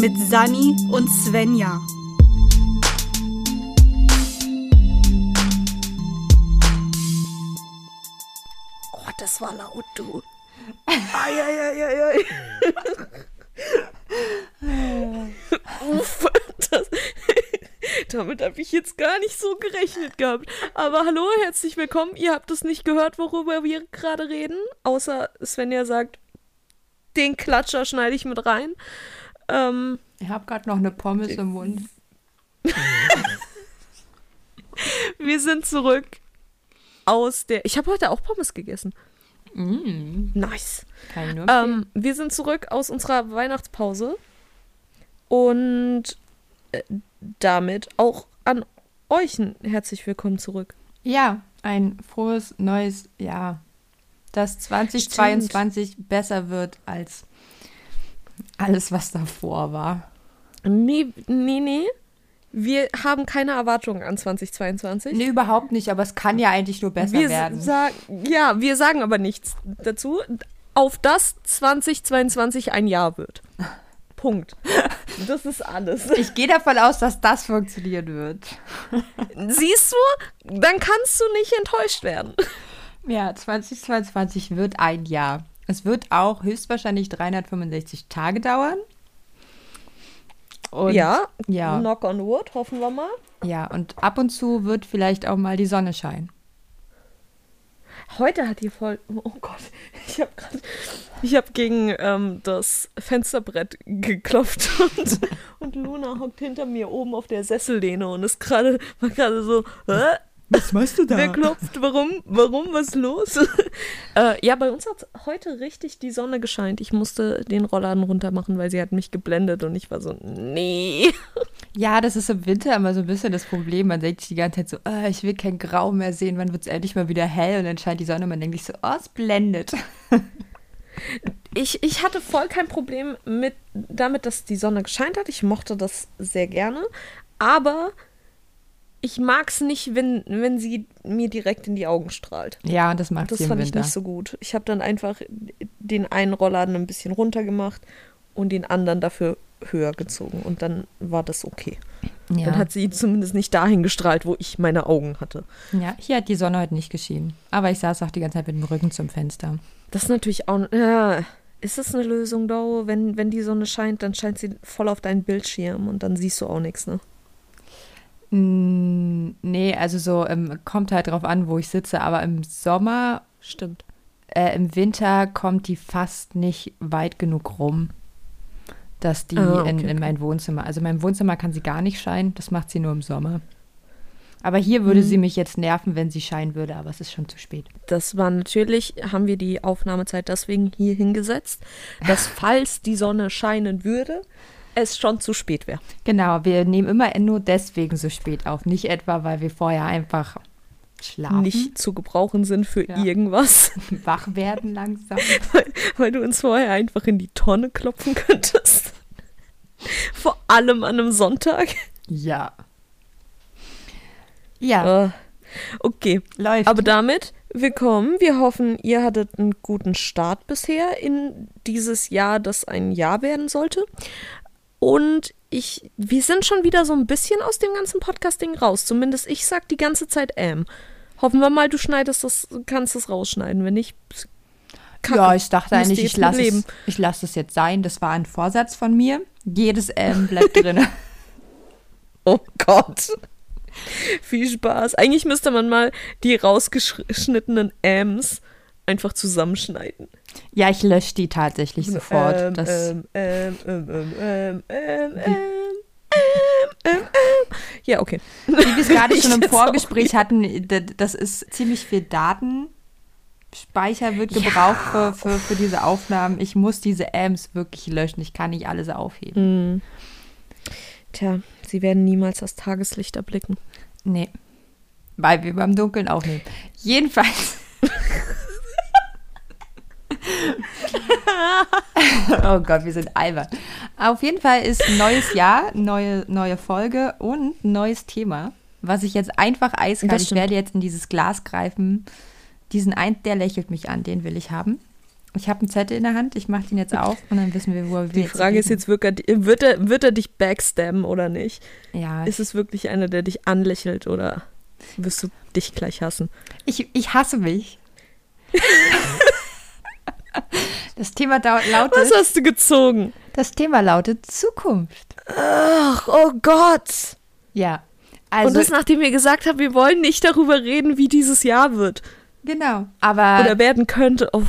mit Sani und Svenja. Oh, das war laut, du. Eieieiei. Uff, das, damit habe ich jetzt gar nicht so gerechnet gehabt. Aber hallo, herzlich willkommen. Ihr habt es nicht gehört, worüber wir gerade reden. Außer Svenja sagt, den Klatscher schneide ich mit rein. Ähm, Ich habe gerade noch eine Pommes im Mund. wir sind zurück aus der. Ich habe heute auch Pommes gegessen. Mm, Nice. empfehlen. Ähm, wir sind zurück aus unserer Weihnachtspause und äh, damit auch an euch ein herzlich willkommen zurück. Ja, ein frohes neues Jahr. Das 2022 besser wird als alles, was davor war. Nee, nee, nee. Wir haben keine Erwartungen an 2022. Nee, überhaupt nicht, aber es kann ja eigentlich nur besser wir werden. Sagen, ja, wir sagen aber nichts dazu, auf das 2022 ein Jahr wird. Punkt. Das ist alles. Ich gehe davon aus, dass das funktionieren wird. Siehst du? Dann kannst du nicht enttäuscht werden. Ja, 2022 wird ein Jahr. Es wird auch höchstwahrscheinlich 365 Tage dauern. Und ja, ja. knock on wood, hoffen wir mal. Ja, und ab und zu wird vielleicht auch mal die Sonne scheinen. Heute hat hier voll. Oh Gott, ich habe gerade. Ich habe gegen ähm, das Fensterbrett geklopft und, und Luna hockt hinter mir oben auf der Sessellehne und ist gerade war gerade so. Hä? Was machst du Wer klopft? Warum? Warum? Was ist los? äh, ja, bei uns hat heute richtig die Sonne gescheint. Ich musste den Rollladen runter machen, weil sie hat mich geblendet und ich war so, nee. Ja, das ist im Winter immer so ein bisschen das Problem. Man denkt sich die ganze Zeit so, ah, ich will kein Grau mehr sehen, wann wird es endlich mal wieder hell und dann scheint die Sonne und man denkt sich so, oh, es blendet. Ich, ich hatte voll kein Problem mit damit, dass die Sonne gescheint hat. Ich mochte das sehr gerne. Aber ich mag es nicht, wenn, wenn sie mir direkt in die Augen strahlt. Ja, das macht Das sie im fand ich Winter. nicht so gut. Ich habe dann einfach den einen Rollladen ein bisschen runter gemacht und den anderen dafür höher gezogen. Und dann war das okay. ja. Dann hat sie zumindest nicht dahin gestrahlt, wo ich meine Augen hatte. ja, hier hat die Sonne heute nicht geschienen. Aber ich saß auch die ganze Zeit mit dem Rücken zum Fenster. Das ist natürlich auch. Ja, ist es eine Lösung, Dau? Wenn, wenn die Sonne scheint, dann scheint sie voll auf deinen Bildschirm und dann siehst du auch nichts, ne? Nee, also so, ähm, kommt halt drauf an, wo ich sitze, aber im Sommer, Stimmt. äh, im Winter kommt die fast nicht weit genug rum, dass die Ah, okay, in, in mein Wohnzimmer, also in meinem Wohnzimmer kann sie gar nicht scheinen, das macht sie nur im Sommer. Aber hier würde Mhm. sie mich jetzt nerven, wenn sie scheinen würde, aber es ist schon zu spät. Das war natürlich, haben wir die Aufnahmezeit deswegen hier hingesetzt, dass falls die Sonne scheinen würde, es schon zu spät wäre. Genau, wir nehmen immer nur deswegen so spät auf, nicht etwa, weil wir vorher einfach schlafen, Nicht zu gebrauchen sind für Ja. irgendwas, wach werden langsam. weil du uns vorher einfach in die Tonne klopfen könntest. Vor allem an einem Sonntag. Ja. Ja, Äh, okay, läuft. aber damit willkommen. Wir hoffen, ihr hattet einen guten Start bisher in dieses Jahr, das ein Jahr werden sollte. Und ich, wir sind schon wieder so ein bisschen aus dem ganzen Podcasting raus. Zumindest ich sag die ganze Zeit ähm. Hoffen wir mal, du schneidest das, kannst es rausschneiden. Wenn nicht, Kacke. Ja, ich dachte Müsst eigentlich, ich lasse es, ich lass es jetzt sein. Das war ein Vorsatz von mir. Jedes M bleibt drin. Oh Gott. Viel Spaß. Eigentlich müsste man mal die rausgeschnittenen Ms einfach zusammenschneiden. Ja, ich lösche die tatsächlich sofort. Ja, okay. Wie wir es gerade schon im Vorgespräch hatten, das ist ziemlich viel Daten. Speicher wird gebraucht ja. für, für, für, diese Aufnahmen. Ich muss diese AMs wirklich löschen. Ich kann nicht alles aufheben. Mm. Tja, sie werden niemals das Tageslicht erblicken. Nee. Weil wir beim Dunkeln aufnehmen. Jedenfalls. oh Gott, wir sind albern. Auf jeden Fall ist ein neues Jahr, neue, neue Folge und ein neues Thema, was ich jetzt einfach eiskalt, ich werde jetzt in dieses Glas greifen. Diesen ein, der lächelt mich an, den will ich haben. Ich habe einen Zettel in der Hand, ich mache den jetzt auf und dann wissen wir, wo wir Die Frage ist jetzt wirklich, wird er, wird er dich backstabben oder nicht? Ja, Ist es wirklich einer, der dich anlächelt oder wirst du dich gleich hassen? ich, ich hasse mich. das Thema lautet, Was hast du gezogen? das Thema lautet Zukunft. Ach, oh Gott. Ja, Und also das, nachdem wir gesagt haben, wir wollen nicht darüber reden, wie dieses Jahr wird genau. Aber oder werden könnte. Oh,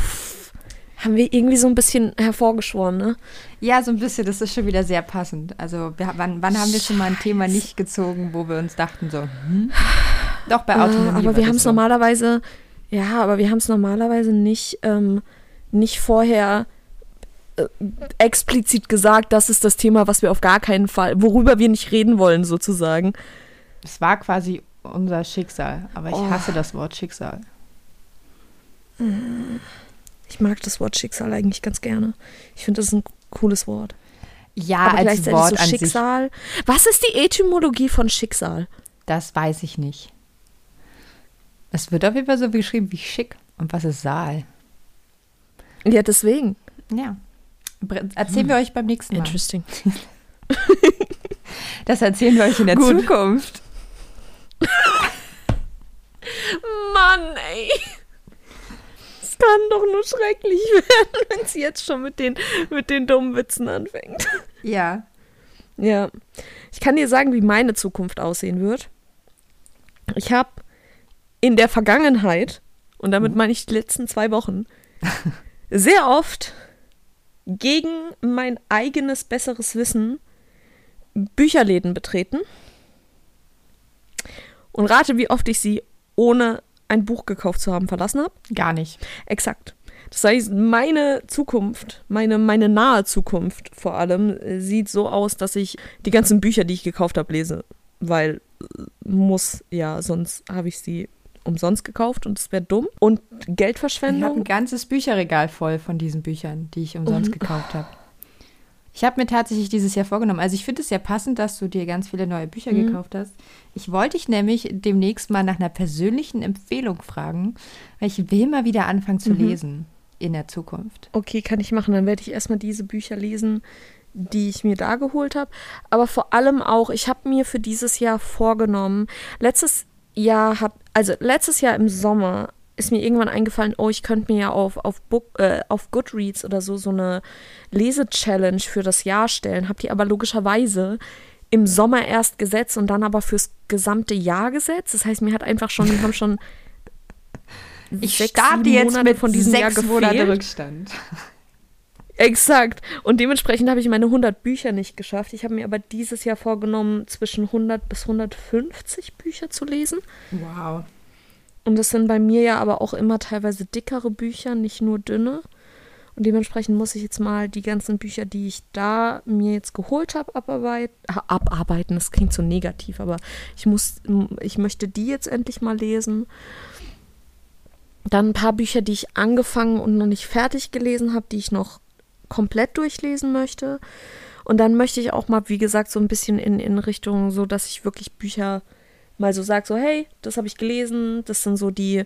haben wir irgendwie so ein bisschen hervorgeschworen, ne? ja, so ein bisschen. Das ist schon wieder sehr passend. Also wir, wann, wann haben wir schon mal ein Thema nicht gezogen, wo wir uns dachten so, hm? doch bei Autonomie. Ah, aber wir haben es so. normalerweise, ja, aber wir haben es normalerweise nicht, ähm, nicht vorher äh, explizit gesagt, das ist das Thema, was wir auf gar keinen Fall, worüber wir nicht reden wollen, sozusagen. Es war quasi unser Schicksal, aber ich Oh. hasse das Wort Schicksal. Ich mag das Wort Schicksal eigentlich ganz gerne. Ich finde, das ist ein cooles Wort. Ja, aber als gleichzeitig Wort so an sich, Schicksal. Was ist die Etymologie von Schicksal? das weiß ich nicht. Es wird auf jeden Fall so geschrieben wie schick. Und was ist Saal? Ja, deswegen. Ja. Bre- Erzählen wir euch beim nächsten Mal. Interesting. Das erzählen wir euch in der Gut. Zukunft. Mann, ey. Es kann doch nur schrecklich werden, wenn sie jetzt schon mit den, mit den dummen Witzen anfängt. Ja. Ja. Ich kann dir sagen, wie meine Zukunft aussehen wird. Ich habe in der Vergangenheit, und damit meine ich die letzten zwei Wochen, sehr oft gegen mein eigenes besseres Wissen Bücherläden betreten. Und rate, wie oft ich sie ohne ein Buch gekauft zu haben verlassen habe. Gar nicht. Exakt. Das heißt, meine Zukunft, meine, meine nahe Zukunft vor allem, äh, sieht so aus, dass ich die ganzen Bücher, die ich gekauft habe, lese. Weil äh, muss, ja, sonst habe ich sie umsonst gekauft und es wäre dumm. Und Ich habe ein Geldverschwendung. ganzes Bücherregal voll von diesen Büchern, die ich umsonst Und- gekauft habe. Ich habe mir tatsächlich dieses Jahr vorgenommen, also ich finde es ja passend, dass du dir ganz viele neue Bücher Mhm. gekauft hast. Ich wollte dich nämlich demnächst mal nach einer persönlichen Empfehlung fragen, weil ich will mal wieder anfangen zu Mhm. lesen in der Zukunft. Okay, kann ich machen. Dann werde ich erstmal diese Bücher lesen, die ich mir da geholt habe. Aber vor allem auch, ich habe mir für dieses Jahr vorgenommen, letztes Jahr hat, also letztes Jahr im Sommer ist mir irgendwann eingefallen, oh, ich könnte mir ja auf, auf, Book, äh, auf Goodreads oder so so eine Lese-Challenge für das Jahr stellen. Habe die aber logischerweise im Sommer erst gesetzt und dann aber fürs gesamte Jahr gesetzt. Das heißt, mir hat einfach schon, wir haben schon Ich sechs, starte jetzt Monate mit von diesem Jahr sechs Monate gefehlt. Rückstand. Exakt. Und dementsprechend habe ich meine 100 Bücher nicht geschafft. Ich habe mir aber dieses Jahr vorgenommen, zwischen 100 bis 150 Bücher zu lesen. Wow. Und das sind bei mir ja aber auch immer teilweise dickere Bücher, nicht nur dünne. Und dementsprechend muss ich jetzt mal die ganzen Bücher, die ich da mir jetzt geholt habe, abarbeit ah, abarbeiten. Das klingt so negativ, aber ich muss, ich möchte die jetzt endlich mal lesen. Dann ein paar Bücher, die ich angefangen und noch nicht fertig gelesen habe, die ich noch komplett durchlesen möchte. Und dann möchte ich auch mal, wie gesagt, so ein bisschen in, in Richtung, so dass ich wirklich Bücher mal so sage, so, hey, das habe ich gelesen, das sind so die,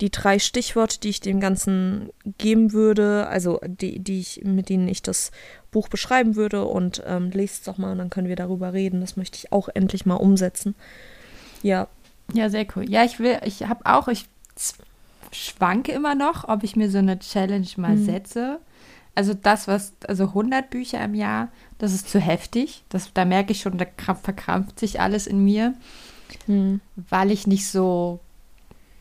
die drei Stichworte, die ich dem Ganzen geben würde, also die, die ich, mit denen ich das Buch beschreiben würde und ähm, lest es doch mal und dann können wir darüber reden. Das möchte ich auch endlich mal umsetzen. Ja, Ja, sehr cool. Ja, ich will, ich habe auch, ich schwanke immer noch, ob ich mir so eine Challenge mal Mhm. setze. Also das, was, also 100 Bücher im Jahr, das ist zu heftig. Das, da merke ich schon, da krampf- verkrampft sich alles in mir, hm. weil ich nicht so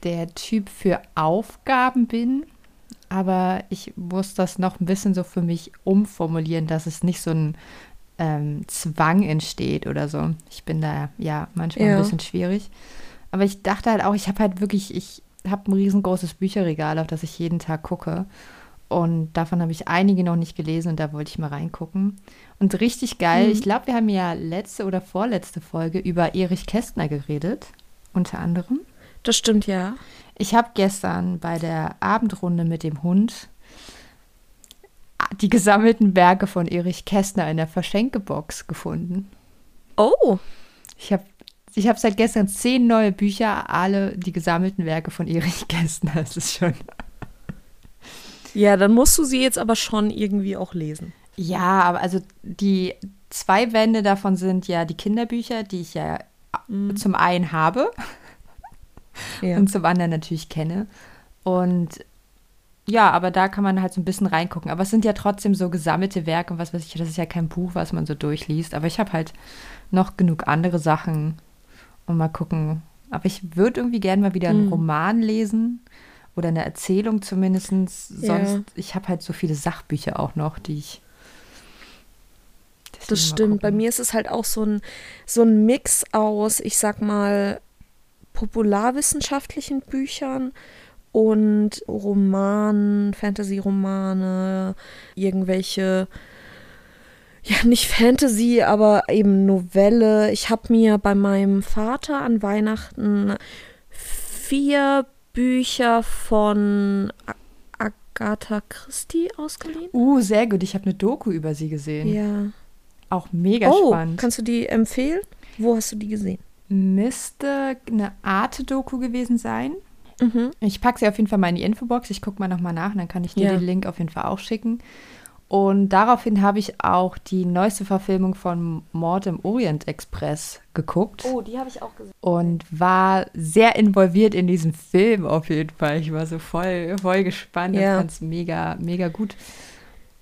der Typ für Aufgaben bin. Aber ich muss das noch ein bisschen so für mich umformulieren, dass es nicht so ein ähm, Zwang entsteht oder so. Ich bin da ja manchmal Ja. ein bisschen schwierig. Aber ich dachte halt auch, ich habe halt wirklich, ich habe ein riesengroßes Bücherregal, auf das ich jeden Tag gucke. Und davon habe ich einige noch nicht gelesen und da wollte ich mal reingucken. Und richtig geil, Mhm. ich glaube, wir haben ja letzte oder vorletzte Folge über Erich Kästner geredet, unter anderem. das stimmt ja. Ich habe gestern bei der Abendrunde mit dem Hund die gesammelten Werke von Erich Kästner in der Verschenkebox gefunden. Oh, Ich habe ich hab seit gestern zehn neue Bücher, alle die gesammelten Werke von Erich Kästner. Das ist schon. Ja, dann musst du sie jetzt aber schon irgendwie auch lesen. Ja, aber also die zwei Wände davon sind ja die Kinderbücher, die ich ja mhm. zum einen habe ja. und zum anderen natürlich kenne. Und ja, aber da kann man halt so ein bisschen reingucken. Aber es sind ja trotzdem so gesammelte Werke und was weiß ich, das ist ja kein Buch, was man so durchliest. Aber ich habe halt noch genug andere Sachen und mal gucken. Aber ich würde irgendwie gerne mal wieder einen mhm. Roman lesen oder eine Erzählung zumindest. Sonst, ja. ich habe halt so viele Sachbücher auch noch, die ich. Das stimmt. Bei mir ist es halt auch so ein, so ein Mix aus, ich sag mal, popularwissenschaftlichen Büchern und Romanen, Fantasy-Romane, irgendwelche, ja, nicht Fantasy, aber eben Novelle. Ich habe mir bei meinem Vater an Weihnachten vier Bücher von Agatha Christie ausgeliehen. Uh, sehr gut. Ich habe eine Doku über sie gesehen. Ja. Auch mega oh, spannend. Kannst du die empfehlen? Wo hast du die gesehen? Müsste eine Arte-Doku gewesen sein. Mhm. Ich packe sie auf jeden Fall mal in die Infobox. Ich gucke mal nochmal nach, dann kann ich dir ja. den Link auf jeden Fall auch schicken. Und daraufhin habe ich auch die neueste Verfilmung von Mord im Orient Express geguckt. Oh, die habe ich auch gesehen. Und war sehr involviert in diesem Film auf jeden Fall. Ich war so voll, voll gespannt. Ja. Ich fand es mega, mega gut.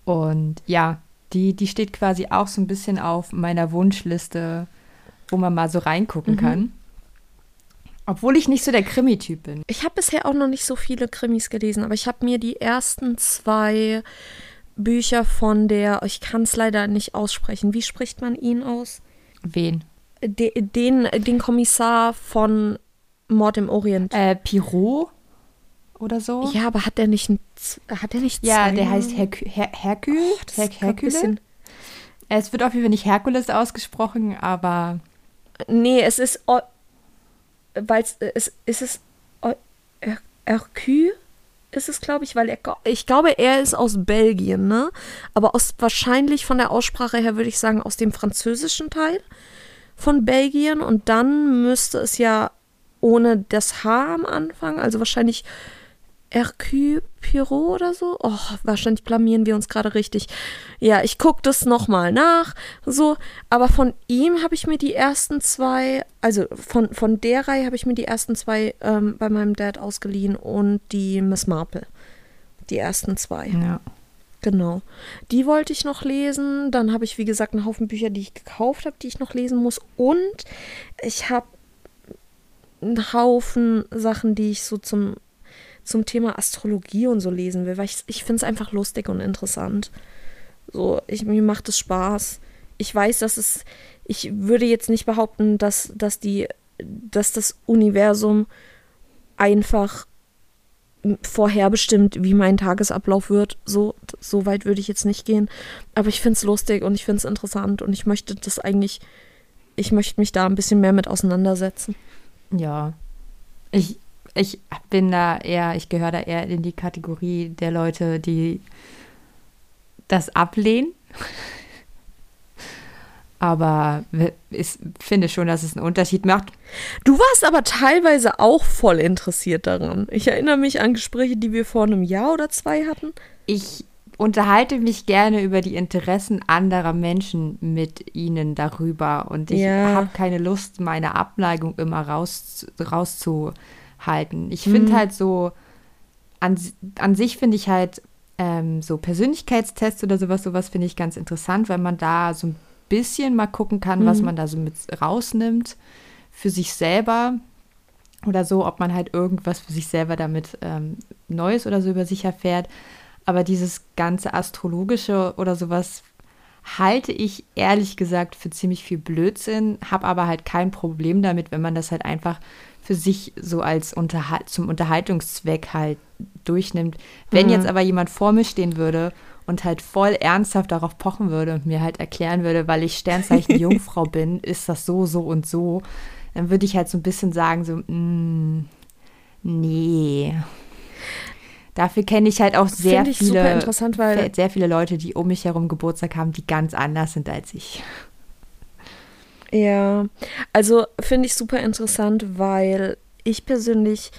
Und ja, die, die steht quasi auch so ein bisschen auf meiner Wunschliste, wo man mal so reingucken mhm. kann. Obwohl ich nicht so der Krimi-Typ bin. Ich habe bisher auch noch nicht so viele Krimis gelesen, aber ich habe mir die ersten zwei Bücher von der, ich kann es leider nicht aussprechen. Wie spricht man ihn aus? Wen? De, den, den Kommissar von Mord im Orient. Äh, Pirot oder so? Ja, aber hat der nicht hat der nicht Ja, der heißt Hercule. Her Hercule? Oh, Her? Es wird auf jeden Fall nicht Herkules ausgesprochen, aber. Nee, es ist weil es ist es Hercule ist es, glaube ich, weil er, ich glaube, er ist aus Belgien, ne? Aber aus, wahrscheinlich von der Aussprache her würde ich sagen, aus dem französischen Teil von Belgien. Und dann müsste es ja ohne das H am Anfang, also wahrscheinlich Hercule Pirot oder so. Oh, wahrscheinlich blamieren wir uns gerade richtig. Ja, ich gucke das nochmal nach. So, aber von ihm habe ich mir die ersten zwei, also von, von der Reihe habe ich mir die ersten zwei ähm, bei meinem Dad ausgeliehen und die Miss Marple. Die ersten zwei. Ja. Genau. Die wollte ich noch lesen. Dann habe ich, wie gesagt, einen Haufen Bücher, die ich gekauft habe, die ich noch lesen muss. Und ich habe einen Haufen Sachen, die ich so zum zum Thema Astrologie und so lesen will, weil ich, ich finde es einfach lustig und interessant. So, ich, mir macht es Spaß. Ich weiß, dass es, ich würde jetzt nicht behaupten, dass, dass die, dass das Universum einfach vorherbestimmt, wie mein Tagesablauf wird. So, so weit würde ich jetzt nicht gehen. Aber ich finde es lustig und ich finde es interessant und ich möchte das eigentlich, ich möchte mich da ein bisschen mehr mit auseinandersetzen. Ja. Ich, ich bin da eher, ich gehöre da eher in die Kategorie der Leute, die das ablehnen. aber ich finde schon, dass es einen Unterschied macht. Du warst aber teilweise auch voll interessiert daran. Ich erinnere mich an Gespräche, die wir vor einem Jahr oder zwei hatten. Ich unterhalte mich gerne über die Interessen anderer Menschen mit ihnen darüber und ich ja. habe keine Lust, meine Abneigung immer raus, rauszu halten. Ich finde mhm. halt so, an, an sich finde ich halt ähm, so Persönlichkeitstests oder sowas, sowas finde ich ganz interessant, weil man da so ein bisschen mal gucken kann, mhm. was man da so mit rausnimmt für sich selber oder so, ob man halt irgendwas für sich selber damit ähm, Neues oder so über sich erfährt. Aber dieses ganze Astrologische oder sowas halte ich ehrlich gesagt für ziemlich viel Blödsinn, habe aber halt kein Problem damit, wenn man das halt einfach für sich so als Unterhal zum Unterhaltungszweck halt durchnimmt. Wenn mhm. jetzt aber jemand vor mir stehen würde und halt voll ernsthaft darauf pochen würde und mir halt erklären würde, weil ich Sternzeichen Jungfrau bin, ist das so, so und so, dann würde ich halt so ein bisschen sagen, so, mm, nee. Dafür kenne ich halt auch sehr viele, sehr viele Leute, die um mich herum Geburtstag haben, die ganz anders sind als ich. Ja, also finde ich super interessant, weil ich persönlich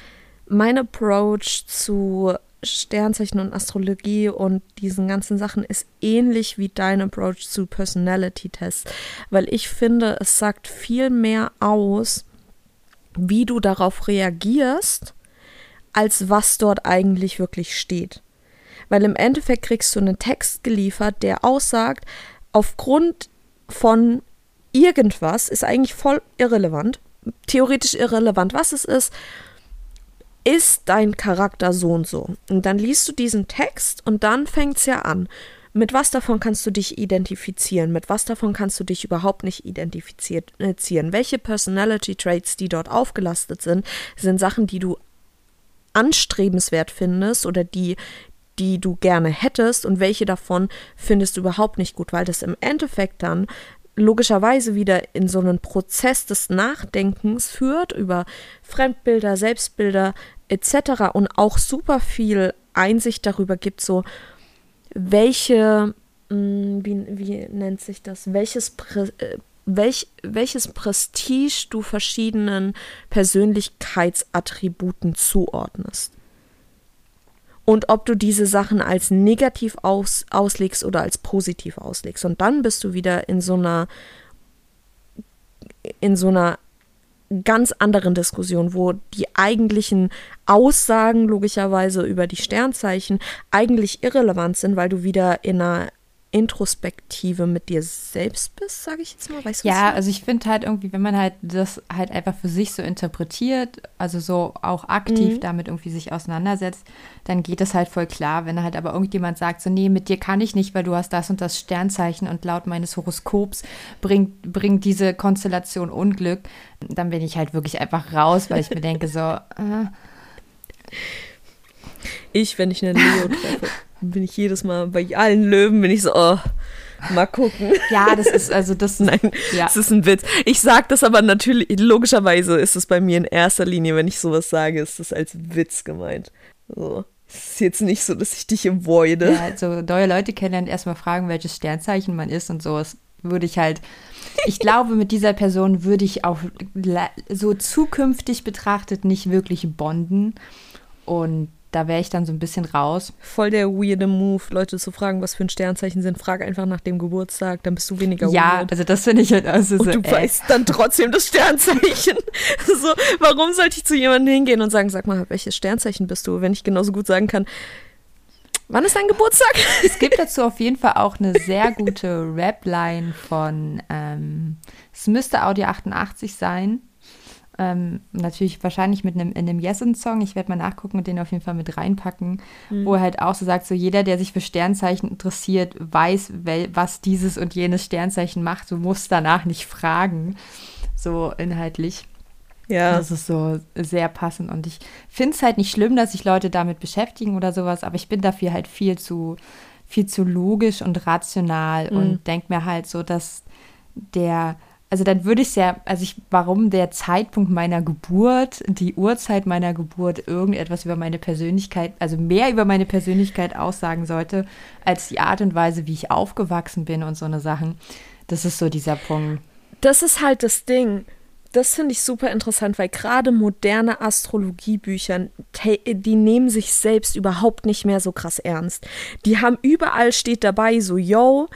mein Approach zu Sternzeichen und Astrologie und diesen ganzen Sachen ist ähnlich wie dein Approach zu Personality-Tests, weil ich finde, es sagt viel mehr aus, wie du darauf reagierst, als was dort eigentlich wirklich steht. Weil im Endeffekt kriegst du einen Text geliefert, der aussagt, aufgrund von irgendwas, ist eigentlich voll irrelevant, theoretisch irrelevant, was es ist, ist dein Charakter so und so. Und dann liest du diesen Text und dann fängt es ja an. Mit was davon kannst du dich identifizieren? Mit was davon kannst du dich überhaupt nicht identifizieren? Welche Personality Traits, die dort aufgelastet sind, sind Sachen, die du anstrebenswert findest oder die, die du gerne hättest und welche davon findest du überhaupt nicht gut, weil das im Endeffekt dann logischerweise wieder in so einen Prozess des Nachdenkens führt über Fremdbilder, Selbstbilder etc. und auch super viel Einsicht darüber gibt, so welche, mm, wie, wie nennt sich das, welches Prä äh, welch, welches Prestige du verschiedenen Persönlichkeitsattributen zuordnest. Und ob du diese Sachen als negativ aus, auslegst oder als positiv auslegst. Und dann bist du wieder in so einer in so einer ganz anderen Diskussion, wo die eigentlichen Aussagen logischerweise über die Sternzeichen eigentlich irrelevant sind, weil du wieder in einer Introspektive mit dir selbst bist, sage ich jetzt mal. Weißt du, ja, also ich finde halt irgendwie, wenn man halt das halt einfach für sich so interpretiert, also so auch aktiv mhm. damit irgendwie sich auseinandersetzt, dann geht es halt voll klar. Wenn halt aber irgendjemand sagt, so, nee, mit dir kann ich nicht, weil du hast das und das Sternzeichen und laut meines Horoskops bringt, bringt diese Konstellation Unglück, dann bin ich halt wirklich einfach raus, weil ich mir denke, so, äh. Ich, wenn ich eine Leo treffe bin ich jedes Mal bei allen Löwen, bin ich so, oh, mal gucken. Ja, das ist also das. Nein, ja. das ist ein Witz. Ich sage das aber natürlich, logischerweise ist es bei mir in erster Linie, wenn ich sowas sage, ist das als Witz gemeint. So. Es ist jetzt nicht so, dass ich dich avoide. Ja, also neue Leute kennenlernen, erstmal fragen, welches Sternzeichen man ist und so. Das würde ich halt, ich glaube, mit dieser Person würde ich auch so zukünftig betrachtet nicht wirklich bonden. Und da wäre ich dann so ein bisschen raus. Voll der weirde Move, Leute zu fragen, was für ein Sternzeichen sind. Frag einfach nach dem Geburtstag, dann bist du weniger Ja, weird. also das finde ich halt also Und so, du äh. weißt dann trotzdem das Sternzeichen. so, warum sollte ich zu jemandem hingehen und sagen, sag mal, welches Sternzeichen bist du, wenn ich genauso gut sagen kann, wann ist dein Geburtstag? es gibt dazu auf jeden Fall auch eine sehr gute Rap-Line von, ähm, es müsste Audio 88 sein. Ähm, natürlich wahrscheinlich mit einem, in einem Yesin-Song. Ich werde mal nachgucken und den auf jeden Fall mit reinpacken, mhm. wo er halt auch so sagt, so jeder, der sich für Sternzeichen interessiert, weiß, was dieses und jenes Sternzeichen macht. Du musst danach nicht fragen, so inhaltlich. Ja. Das ist so sehr passend und ich finde es halt nicht schlimm, dass sich Leute damit beschäftigen oder sowas, aber ich bin dafür halt viel zu, viel zu logisch und rational mhm. und denke mir halt so, dass der also dann würde ich es ja, also ich, warum der Zeitpunkt meiner Geburt, die Uhrzeit meiner Geburt irgendetwas über meine Persönlichkeit, also mehr über meine Persönlichkeit aussagen sollte, als die Art und Weise, wie ich aufgewachsen bin und so eine Sachen. Das ist so dieser Punkt. Das ist halt das Ding. Das finde ich super interessant, weil gerade moderne Astrologiebücher, die nehmen sich selbst überhaupt nicht mehr so krass ernst. Die haben überall steht dabei so, yo,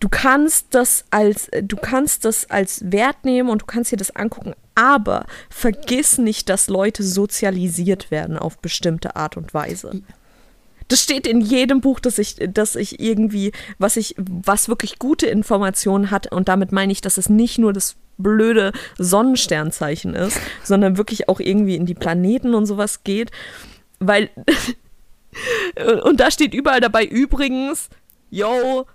du kannst das als du kannst das als Wert nehmen und du kannst dir das angucken, aber vergiss nicht, dass Leute sozialisiert werden auf bestimmte Art und Weise. Das steht in jedem Buch, dass ich, dass ich irgendwie, was ich, was wirklich gute Informationen hat, und damit meine ich, dass es nicht nur das blöde Sonnensternzeichen ist, sondern wirklich auch irgendwie in die Planeten und sowas geht. Weil, und da steht überall dabei übrigens, yo,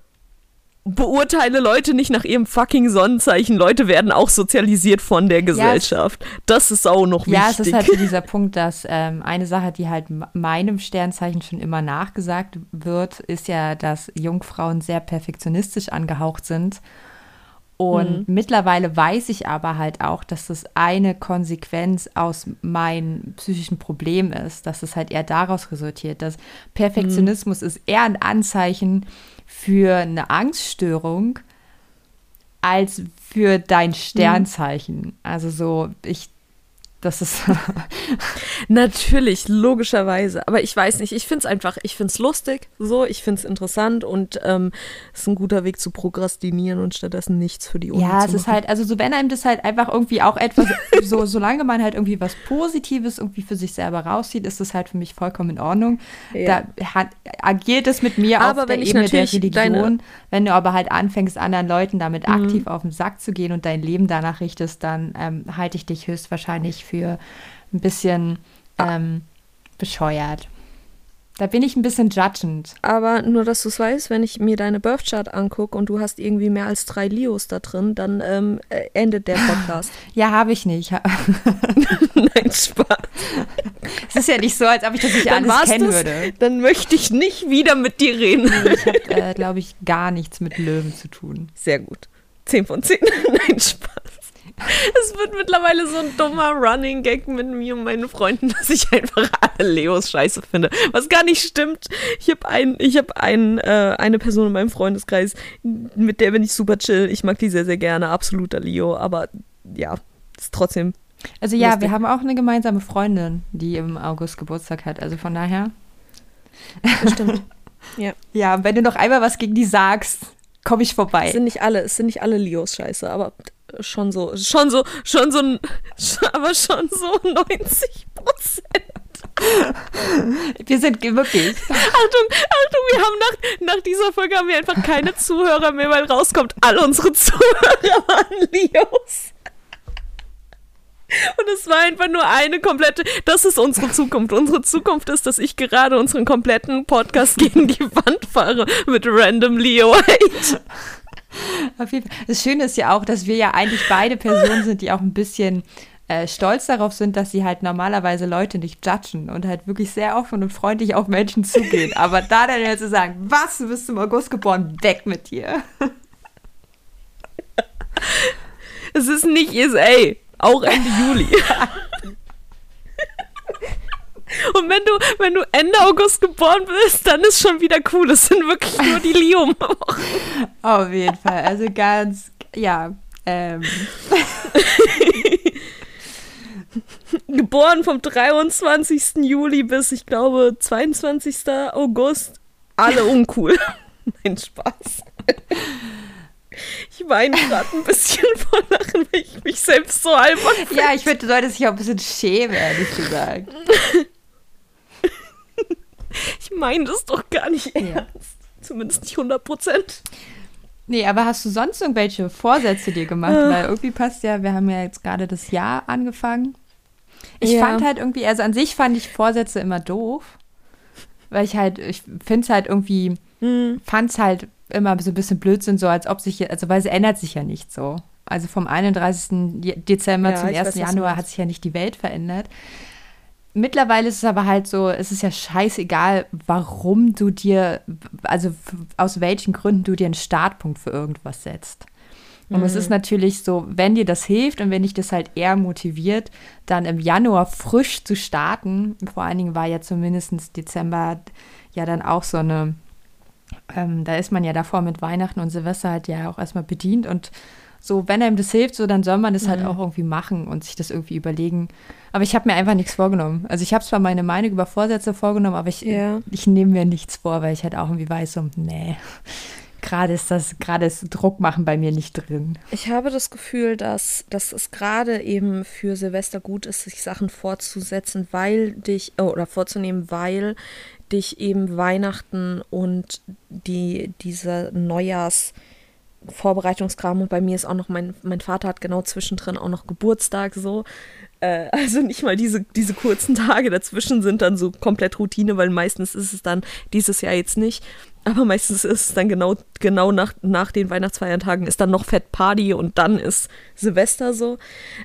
beurteile Leute nicht nach ihrem fucking Sonnenzeichen. Leute werden auch sozialisiert von der Gesellschaft. Ja, das ist auch noch wichtig. Ja, es ist halt so dieser Punkt, dass ähm, eine Sache, die halt meinem Sternzeichen schon immer nachgesagt wird, ist ja, dass Jungfrauen sehr perfektionistisch angehaucht sind. Und mhm. mittlerweile weiß ich aber halt auch, dass das eine Konsequenz aus meinem psychischen Problem ist, dass es halt eher daraus resultiert, dass Perfektionismus mhm. ist eher ein Anzeichen für eine Angststörung als für dein Sternzeichen. Mhm. Also so, ich Das ist. Natürlich, logischerweise. Aber ich weiß nicht, ich finde es einfach, ich finde es lustig, so, ich finde es interessant und ähm, es ist ein guter Weg zu prokrastinieren und stattdessen nichts für die Uni Ja, es ist halt, also so wenn einem das halt einfach irgendwie auch etwas, so solange man halt irgendwie was Positives irgendwie für sich selber rauszieht, ist das halt für mich vollkommen in Ordnung. Ja. Da hat, agiert es mit mir aber auf der Ebene der Religion. Wenn du aber halt anfängst, anderen Leuten damit mhm. aktiv auf den Sack zu gehen und dein Leben danach richtest, dann ähm, halte ich dich höchstwahrscheinlich für ein bisschen ähm, bescheuert. Da bin ich ein bisschen judgend. Aber nur, dass du es weißt, wenn ich mir deine Birthchart angucke und du hast irgendwie mehr als drei Leos da drin, dann ähm, äh, endet der Podcast. Ja, habe ich nicht. Nein, Spaß. Es ist ja nicht so, als ob ich das nicht dann alles kennen würde. Dann möchte ich nicht wieder mit dir reden. Ich habe, äh, glaube ich, gar nichts mit Löwen zu tun. Sehr gut. Zehn von zehn. Nein, Spaß. Es wird mittlerweile so ein dummer Running Gag mit mir und meinen Freunden, dass ich einfach alle Leos scheiße finde. Was gar nicht stimmt. Ich habe ein, ich hab ein, äh, eine Person in meinem Freundeskreis, mit der bin ich super chill. Ich mag die sehr, sehr gerne. Absoluter Leo. Aber ja, ist trotzdem. Also ja, lustig. wir haben auch eine gemeinsame Freundin, die im August Geburtstag hat. Also von daher. Stimmt. ja. Ja, wenn du noch einmal was gegen die sagst, komme ich vorbei. Es sind nicht alle, es sind nicht alle Leos scheiße, aber schon so, schon so, schon so, aber schon so 90 Prozent. Wir sind wirklich. Achtung, Achtung, wir haben nach, nach dieser Folge haben wir einfach keine Zuhörer mehr, weil rauskommt, all unsere Zuhörer waren Leos. Und es war einfach nur eine komplette, das ist unsere Zukunft. Unsere Zukunft ist, dass ich gerade unseren kompletten Podcast gegen die Wand fahre mit random Leo Hate. Das Schöne ist ja auch, dass wir ja eigentlich beide Personen sind, die auch ein bisschen äh, stolz darauf sind, dass sie halt normalerweise Leute nicht judgen und halt wirklich sehr offen und freundlich auf Menschen zugehen. Aber da dann ja zu sagen, was, du bist im August geboren, weg mit dir. Es ist nicht ey, auch Ende Juli. Und wenn du, wenn du Ende August geboren bist, dann ist schon wieder cool. Es sind wirklich nur die Lium. Auf jeden Fall. Also ganz, ja. Ähm. geboren vom 23. Juli bis, ich glaube, 22. August. Alle uncool. Nein, Spaß. Ich weine gerade ein bisschen vor Lachen, weil ich mich selbst so albern finde. Ja, ich finde, du solltest dich auch ein bisschen schämen, ehrlich gesagt. Ich meine das doch gar nicht ernst. Ja. Zumindest nicht 100 Prozent. Nee, aber hast du sonst irgendwelche Vorsätze dir gemacht? Äh. Weil irgendwie passt ja, wir haben ja jetzt gerade das Jahr angefangen. Ich ja. fand halt irgendwie, also an sich fand ich Vorsätze immer doof. Weil ich halt, ich finde es halt irgendwie, mhm. fand es halt immer so ein bisschen Blödsinn, so als ob sich, also weil es ändert sich ja nicht so. Also vom 31. Dezember ja, zum 1. Weiß, Januar hat sich ja nicht die Welt verändert. Mittlerweile ist es aber halt so, es ist ja scheißegal, warum du dir, also aus welchen Gründen du dir einen Startpunkt für irgendwas setzt. Und mhm. es ist natürlich so, wenn dir das hilft und wenn dich das halt eher motiviert, dann im Januar frisch zu starten. Vor allen Dingen war ja zumindest Dezember ja dann auch so eine, ähm, da ist man ja davor mit Weihnachten und Silvester halt ja auch erstmal bedient und so, wenn einem das hilft, so, dann soll man das halt mhm. halt auch irgendwie machen und sich das irgendwie überlegen. Aber ich habe mir einfach nichts vorgenommen. Also ich habe zwar meine Meinung über Vorsätze vorgenommen, aber ich, ja. ich nehme mir nichts vor, weil ich halt auch irgendwie weiß, so, nee, gerade ist das, gerade ist Druck machen bei mir nicht drin. Ich habe das Gefühl, dass, dass es gerade eben für Silvester gut ist, sich Sachen vorzusetzen, weil dich, oh, oder vorzunehmen, weil dich eben Weihnachten und die, dieser Neujahrs- Vorbereitungskram und bei mir ist auch noch mein, mein Vater hat genau zwischendrin auch noch Geburtstag so. Äh, also nicht mal diese, diese kurzen Tage dazwischen sind dann so komplett Routine, weil meistens ist es dann dieses Jahr jetzt nicht. Aber meistens ist es dann genau, genau nach, nach den Weihnachtsfeiertagen ist dann noch Fett Party und dann ist Silvester so,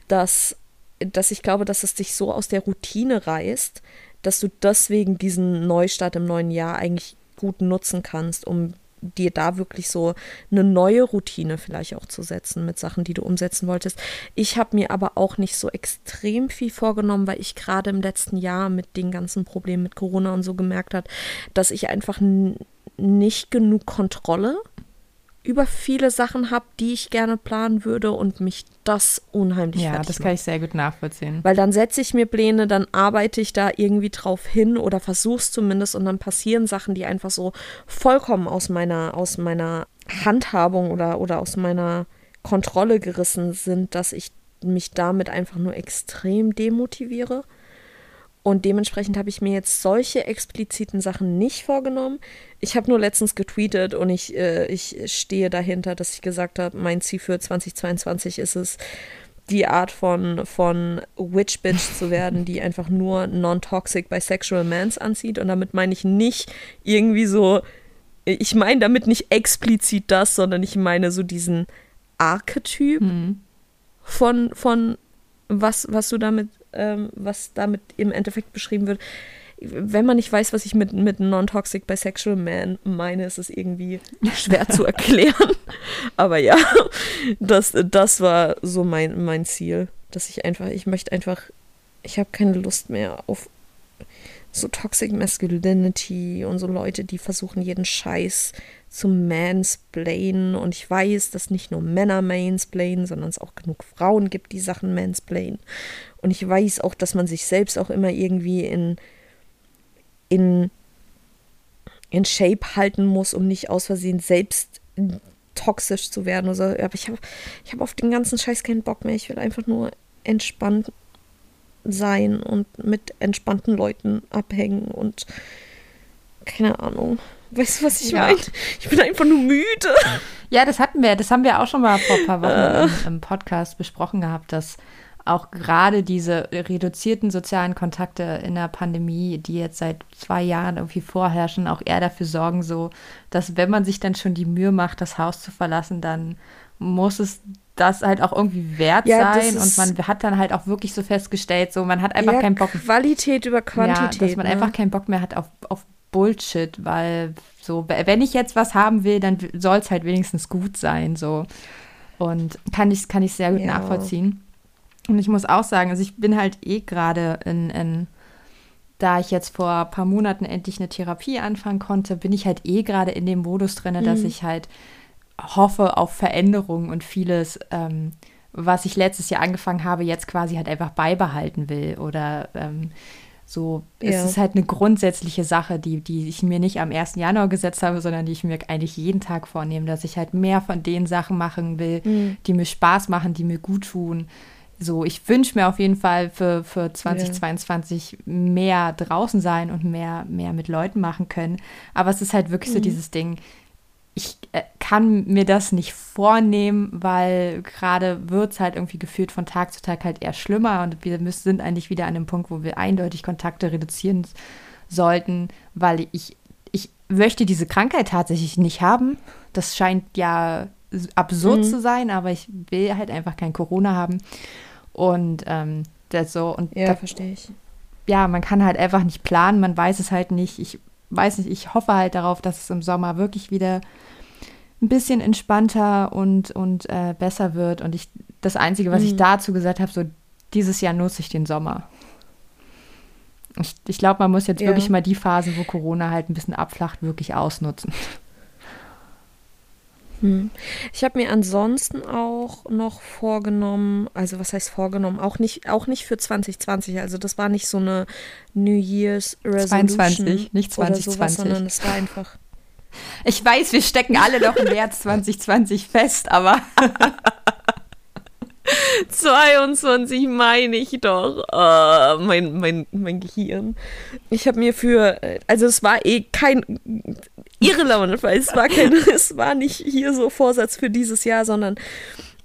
dass, dass ich glaube, dass es dich so aus der Routine reißt, dass du deswegen diesen Neustart im neuen Jahr eigentlich gut nutzen kannst, um dir da wirklich so eine neue Routine vielleicht auch zu setzen mit Sachen, die du umsetzen wolltest. Ich habe mir aber auch nicht so extrem viel vorgenommen, weil ich gerade im letzten Jahr mit den ganzen Problemen mit Corona und so gemerkt habe, dass ich einfach nicht genug Kontrolle über viele Sachen habe, die ich gerne planen würde und mich das unheimlich Ja, das kann ich sehr gut nachvollziehen. Weil dann setze ich mir Pläne, dann arbeite ich da irgendwie drauf hin oder versuch's zumindest und dann passieren Sachen, die einfach so vollkommen aus meiner, aus meiner Handhabung oder, oder aus meiner Kontrolle gerissen sind, dass ich mich damit einfach nur extrem demotiviere. Und dementsprechend habe ich mir jetzt solche expliziten Sachen nicht vorgenommen. Ich habe nur letztens getweetet und ich, äh, ich stehe dahinter, dass ich gesagt habe, mein Ziel für 2022 ist es, die Art von, von Witch Bitch zu werden, die einfach nur non-toxic bisexual Mans anzieht. Und damit meine ich nicht irgendwie so, ich meine damit nicht explizit das, sondern ich meine so diesen Archetyp mhm. von, von was, was du damit ähm, was damit im Endeffekt beschrieben wird. Wenn man nicht weiß, was ich mit, mit Non-Toxic Bisexual Man meine, ist es irgendwie schwer zu erklären. Aber ja, das, das war so mein, mein Ziel. Dass ich einfach, ich möchte einfach, ich habe keine Lust mehr auf so Toxic Masculinity und so Leute, die versuchen, jeden Scheiß zu mansplainen. Und ich weiß, dass nicht nur Männer mansplainen, sondern es auch genug Frauen gibt, die Sachen mansplainen. Und ich weiß auch, dass man sich selbst auch immer irgendwie in, in, in Shape halten muss, um nicht aus Versehen selbst toxisch zu werden. Oder so. Aber ich habe ich hab auf den ganzen Scheiß keinen Bock mehr. Ich will einfach nur entspannt sein und mit entspannten Leuten abhängen und keine Ahnung. Weißt du, was ich ja. meine? Ich bin einfach nur müde. Ja, das hatten wir, das haben wir auch schon mal vor ein paar Wochen äh. im, im, Podcast besprochen gehabt, dass auch gerade diese reduzierten sozialen Kontakte in der Pandemie, die jetzt seit zwei Jahren irgendwie vorherrschen, auch eher dafür sorgen, so, dass wenn man sich dann schon die Mühe macht, das Haus zu verlassen, dann muss es das halt auch irgendwie wert ja, sein und man hat dann halt auch wirklich so festgestellt, so man hat einfach keinen Bock. Qualität über Quantität. Ja, dass man ne? einfach keinen Bock mehr hat auf, auf Bullshit, weil so, wenn ich jetzt was haben will, dann soll es halt wenigstens gut sein, so. Und kann ich, kann ich sehr gut nachvollziehen. Und ich muss auch sagen, also ich bin halt eh gerade in, in, da ich jetzt vor ein paar Monaten endlich eine Therapie anfangen konnte, bin ich halt eh gerade in dem Modus drin, mhm. dass ich halt hoffe auf Veränderungen und vieles, ähm, was ich letztes Jahr angefangen habe, jetzt quasi halt einfach beibehalten will. Oder ähm, so, ja. es ist halt eine grundsätzliche Sache, die, die ich mir nicht am 1. Januar gesetzt habe, sondern die ich mir eigentlich jeden Tag vornehme, dass ich halt mehr von den Sachen machen will, mhm. die mir Spaß machen, die mir gut tun. So, ich wünsche mir auf jeden Fall für, für 2022 ja. mehr draußen sein und mehr, mehr mit Leuten machen können. Aber es ist halt wirklich mhm. so dieses Ding, ich äh, kann mir das nicht vornehmen, weil gerade wird es halt irgendwie gefühlt von Tag zu Tag halt eher schlimmer und wir müssen, sind eigentlich wieder an dem Punkt, wo wir eindeutig Kontakte reduzieren sollten, weil ich, ich möchte diese Krankheit tatsächlich nicht haben. Das scheint ja absurd mhm. zu sein, aber ich will halt einfach kein Corona haben. Und ähm, das so. Und ja, da, verstehe ich. Ja, man kann halt einfach nicht planen, man weiß es halt nicht. Ich weiß nicht, ich hoffe halt darauf, dass es im Sommer wirklich wieder ein bisschen entspannter und, und äh, besser wird. Und ich, das Einzige, was mhm. ich dazu gesagt habe, so dieses Jahr nutze ich den Sommer. Ich, ich glaube, man muss jetzt ja. wirklich mal die Phasen, wo Corona halt ein bisschen abflacht, wirklich ausnutzen. Hm. Ich habe mir ansonsten auch noch vorgenommen, also was heißt vorgenommen, auch nicht, auch nicht für 2020, also das war nicht so eine New Year's Resolution 22, nicht 2020, sowas, sondern es war einfach ich weiß, wir stecken alle noch im März 2020 fest, aber 22 meine ich doch. Oh, mein, mein, mein Gehirn. Ich habe mir für, also es war eh kein irrelevant, weil es war kein, es war nicht hier so Vorsatz für dieses Jahr, sondern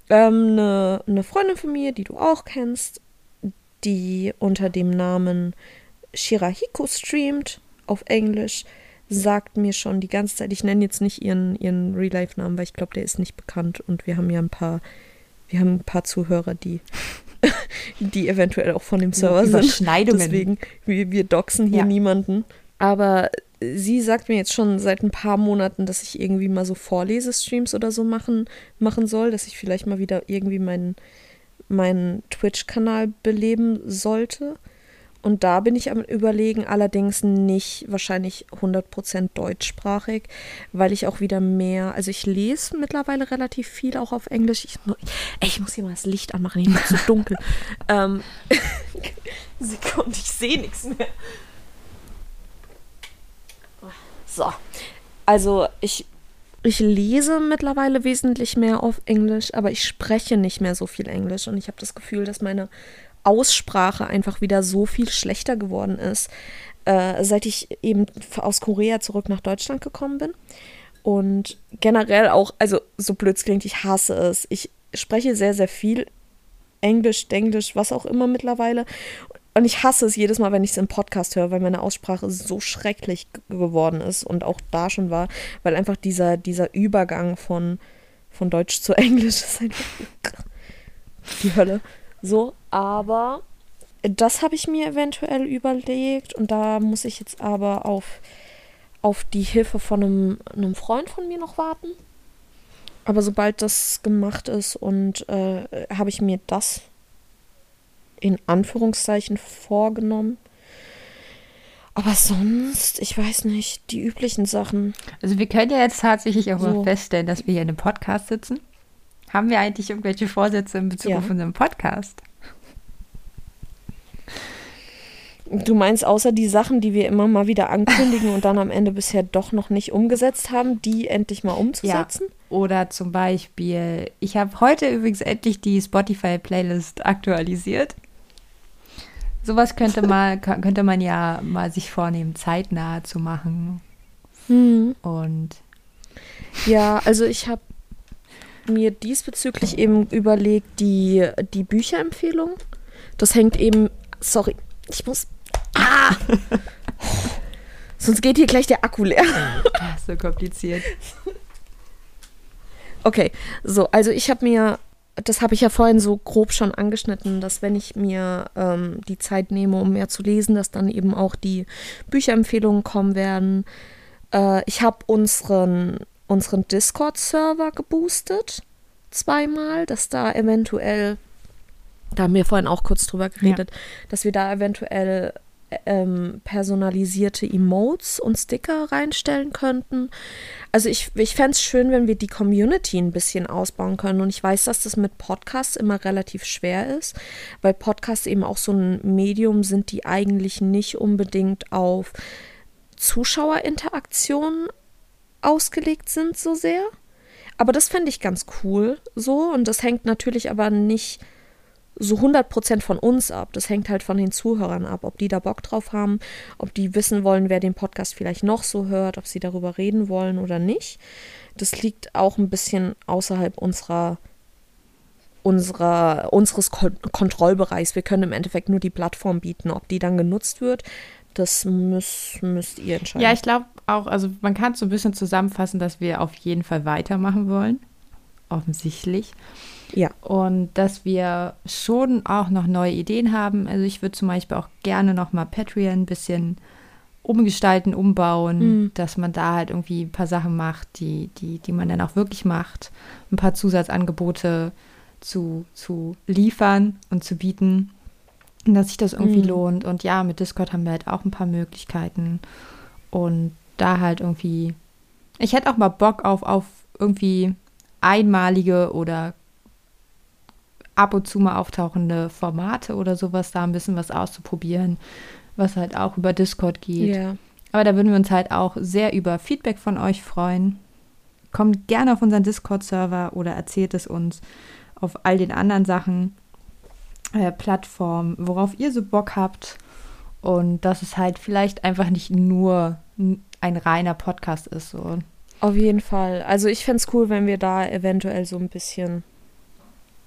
ähm, eine, eine Freundin von mir, die du auch kennst, die unter dem Namen Shirahiko streamt auf Englisch sagt mir schon die ganze Zeit, ich nenne jetzt nicht ihren, ihren Real-Life-Namen, weil ich glaube, der ist nicht bekannt und wir haben ja ein paar, wir haben ein paar Zuhörer, die, die eventuell auch von dem Server sind. Deswegen, wir, wir doxen hier ja. niemanden. Aber sie sagt mir jetzt schon seit ein paar Monaten, dass ich irgendwie mal so Vorlesestreams oder so machen, machen soll, dass ich vielleicht mal wieder irgendwie meinen, meinen Twitch-Kanal beleben sollte. Und da bin ich am Überlegen, allerdings nicht wahrscheinlich 100% deutschsprachig, weil ich auch wieder mehr, also ich lese mittlerweile relativ viel auch auf Englisch. Ich, ey, ich muss hier mal das Licht anmachen, hier ist zu dunkel. ähm, Sekunde, ich sehe nichts mehr. So, also ich, ich lese mittlerweile wesentlich mehr auf Englisch, aber ich spreche nicht mehr so viel Englisch und ich habe das Gefühl, dass meine Aussprache einfach wieder so viel schlechter geworden ist, äh, seit ich eben aus Korea zurück nach Deutschland gekommen bin. Und generell auch, also so blöd es klingt, ich hasse es. Ich spreche sehr, sehr viel Englisch, Englisch, was auch immer mittlerweile. Und ich hasse es jedes Mal, wenn ich es im Podcast höre, weil meine Aussprache so schrecklich geworden ist und auch da schon war, weil einfach dieser, dieser Übergang von, von Deutsch zu Englisch ist einfach die Hölle. So, aber das habe ich mir eventuell überlegt und da muss ich jetzt aber auf, auf die Hilfe von einem, einem Freund von mir noch warten. Aber sobald das gemacht ist und äh, habe ich mir das in Anführungszeichen vorgenommen. Aber sonst, ich weiß nicht, die üblichen Sachen. Also wir können ja jetzt tatsächlich auch so. mal feststellen, dass wir hier in einem Podcast sitzen. Haben wir eigentlich irgendwelche Vorsätze in Bezug ja. auf unseren Podcast? Du meinst, außer die Sachen, die wir immer mal wieder ankündigen und dann am Ende bisher doch noch nicht umgesetzt haben, die endlich mal umzusetzen? Ja. Oder zum Beispiel, ich habe heute übrigens endlich die Spotify-Playlist aktualisiert. Sowas könnte, mal, könnte man ja mal sich vornehmen, zeitnah zu machen. Hm. Und ja, also ich habe mir diesbezüglich eben überlegt, die, die Bücherempfehlung. Das hängt eben, sorry, ich muss, ah, sonst geht hier gleich der Akku leer. so kompliziert. Okay, so, also ich habe mir, das habe ich ja vorhin so grob schon angeschnitten, dass wenn ich mir ähm, die Zeit nehme, um mehr zu lesen, dass dann eben auch die Bücherempfehlungen kommen werden. Äh, ich habe unseren unseren Discord-Server geboostet. Zweimal, dass da eventuell, da haben wir vorhin auch kurz drüber geredet, ja. dass wir da eventuell ähm, personalisierte Emotes und Sticker reinstellen könnten. Also ich, ich fände es schön, wenn wir die Community ein bisschen ausbauen können. Und ich weiß, dass das mit Podcasts immer relativ schwer ist, weil Podcasts eben auch so ein Medium sind, die eigentlich nicht unbedingt auf Zuschauerinteraktion ausgelegt sind so sehr. Aber das fände ich ganz cool so und das hängt natürlich aber nicht so 100% von uns ab. Das hängt halt von den Zuhörern ab, ob die da Bock drauf haben, ob die wissen wollen, wer den Podcast vielleicht noch so hört, ob sie darüber reden wollen oder nicht. Das liegt auch ein bisschen außerhalb unserer unserer, unseres Kon Kontrollbereichs. Wir können im Endeffekt nur die Plattform bieten. Ob die dann genutzt wird, das müsst, müsst ihr entscheiden. Ja, ich glaube auch, also man kann es so ein bisschen zusammenfassen, dass wir auf jeden Fall weitermachen wollen. Offensichtlich. Ja. Und dass wir schon auch noch neue Ideen haben. Also ich würde zum Beispiel auch gerne noch mal Patreon ein bisschen umgestalten, umbauen, mhm. dass man da halt irgendwie ein paar Sachen macht, die, die, die man dann auch wirklich macht. Ein paar Zusatzangebote zu, zu liefern und zu bieten dass sich das irgendwie mhm. lohnt. Und ja, mit Discord haben wir halt auch ein paar Möglichkeiten. Und da halt irgendwie, ich hätte auch mal Bock auf, auf irgendwie einmalige oder ab und zu mal auftauchende Formate oder sowas, da ein bisschen was auszuprobieren, was halt auch über Discord geht. Yeah. Aber da würden wir uns halt auch sehr über Feedback von euch freuen. Kommt gerne auf unseren Discord-Server oder erzählt es uns auf all den anderen Sachen äh, Plattform, worauf ihr so Bock habt. Und dass es halt vielleicht einfach nicht nur ein reiner Podcast ist. So. Auf jeden Fall. Also ich fände es cool, wenn wir da eventuell so ein bisschen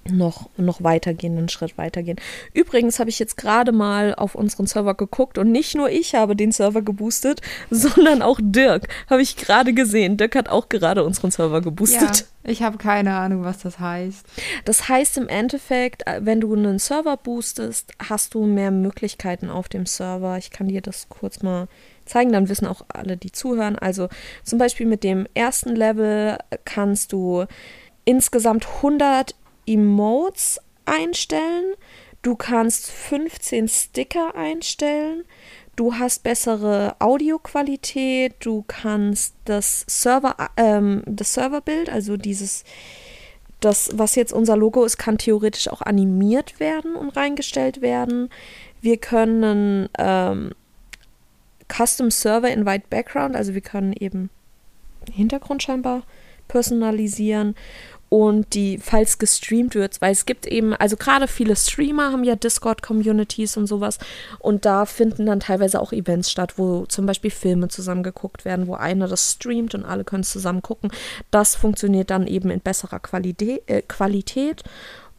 noch, noch weitergehen, einen Schritt weitergehen. Übrigens habe ich jetzt gerade mal auf unseren Server geguckt und nicht nur ich habe den Server geboostet, sondern auch Dirk. Habe ich gerade gesehen. Dirk hat auch gerade unseren Server geboostet. Ja, ich habe keine Ahnung, was das heißt. Das heißt im Endeffekt, äh, wenn du einen Server boostest, hast du mehr Möglichkeiten auf dem Server. Ich kann dir das kurz mal zeigen, dann wissen auch alle, die zuhören. Also zum Beispiel mit dem ersten Level kannst du insgesamt 100 Emotes einstellen. Du kannst 15 Sticker einstellen. Du hast bessere Audioqualität. Du kannst das Server, ähm, das Serverbild, also dieses, das, was jetzt unser Logo ist, kann theoretisch auch animiert werden und reingestellt werden. Wir können ähm, Custom Server Invite Background, also wir können eben Hintergrund scheinbar personalisieren und die, falls gestreamt wird, weil es gibt eben, also gerade viele Streamer haben ja Discord-Communities und sowas und da finden dann teilweise auch Events statt, wo zum Beispiel Filme zusammen geguckt werden, wo einer das streamt und alle können es zusammen gucken. Das funktioniert dann eben in besserer Qualität, äh, Qualität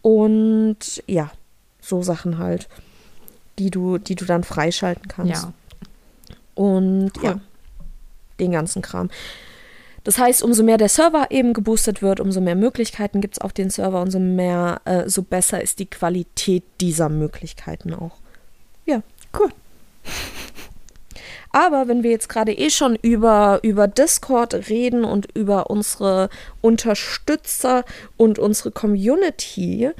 und ja, so Sachen halt, die du, die du dann freischalten kannst. Ja. Und Cool. ja, den ganzen Kram. Das heißt, umso mehr der Server eben geboostet wird, umso mehr Möglichkeiten gibt es auf den Server, umso mehr, äh, so besser ist die Qualität dieser Möglichkeiten auch. Ja, Cool. Aber wenn wir jetzt gerade eh schon über, über Discord reden und über unsere Unterstützer und unsere Community,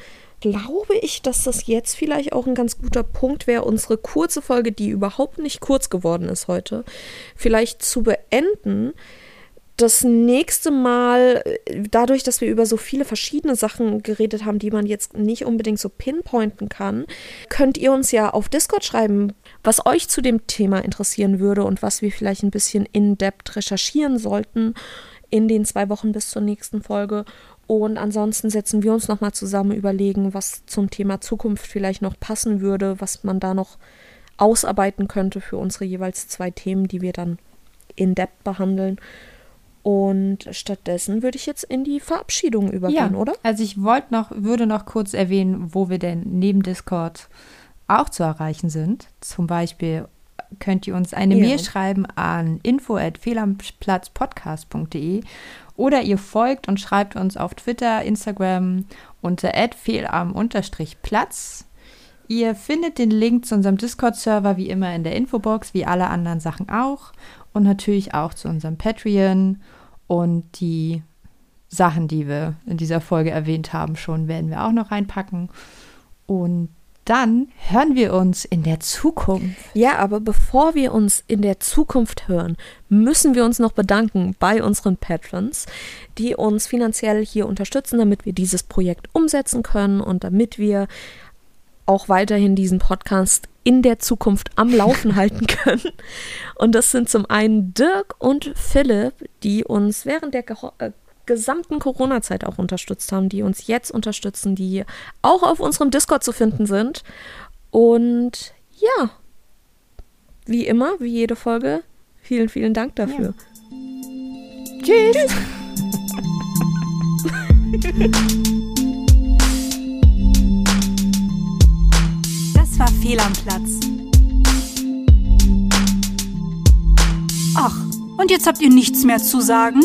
glaube ich, dass das jetzt vielleicht auch ein ganz guter Punkt wäre, unsere kurze Folge, die überhaupt nicht kurz geworden ist heute, vielleicht zu beenden. Das nächste Mal, äh, dadurch, dass wir über so viele verschiedene Sachen geredet haben, die man jetzt nicht unbedingt so pinpointen kann, könnt ihr uns ja auf Discord schreiben, was euch zu dem Thema interessieren würde und was wir vielleicht ein bisschen in-depth recherchieren sollten in den zwei Wochen bis zur nächsten Folge. Und ansonsten setzen wir uns nochmal zusammen, überlegen, was zum Thema Zukunft vielleicht noch passen würde, was man da noch ausarbeiten könnte für unsere jeweils zwei Themen, die wir dann in-depth behandeln. Und stattdessen würde ich jetzt in die Verabschiedung übergehen, oder? Also ich wollte noch, würde noch kurz erwähnen, wo wir denn neben Discord auch zu erreichen sind. Zum Beispiel könnt ihr uns eine Ja. Mail schreiben an info@fehlamplatzpodcast.de oder ihr folgt und schreibt uns auf Twitter, Instagram unter @fehlam_platz. Ihr findet den Link zu unserem Discord-Server wie immer in der Infobox, wie alle anderen Sachen auch. Und natürlich auch zu unserem Patreon und die Sachen, die wir in dieser Folge erwähnt haben, schon werden wir auch noch reinpacken. Und dann hören wir uns in der Zukunft. Ja, aber bevor wir uns in der Zukunft hören, müssen wir uns noch bedanken bei unseren Patrons, die uns finanziell hier unterstützen, damit wir dieses Projekt umsetzen können und damit wir auch weiterhin diesen Podcast in der Zukunft am Laufen halten können. Und das sind zum einen Dirk und Philipp, die uns während der geho- äh, gesamten Corona-Zeit auch unterstützt haben, die uns jetzt unterstützen, die auch auf unserem Discord zu finden sind. Und ja, wie immer, wie jede Folge, vielen, vielen Dank dafür. Tschüss. Das war Fehl am Platz. Ach, und jetzt habt ihr nichts mehr zu sagen?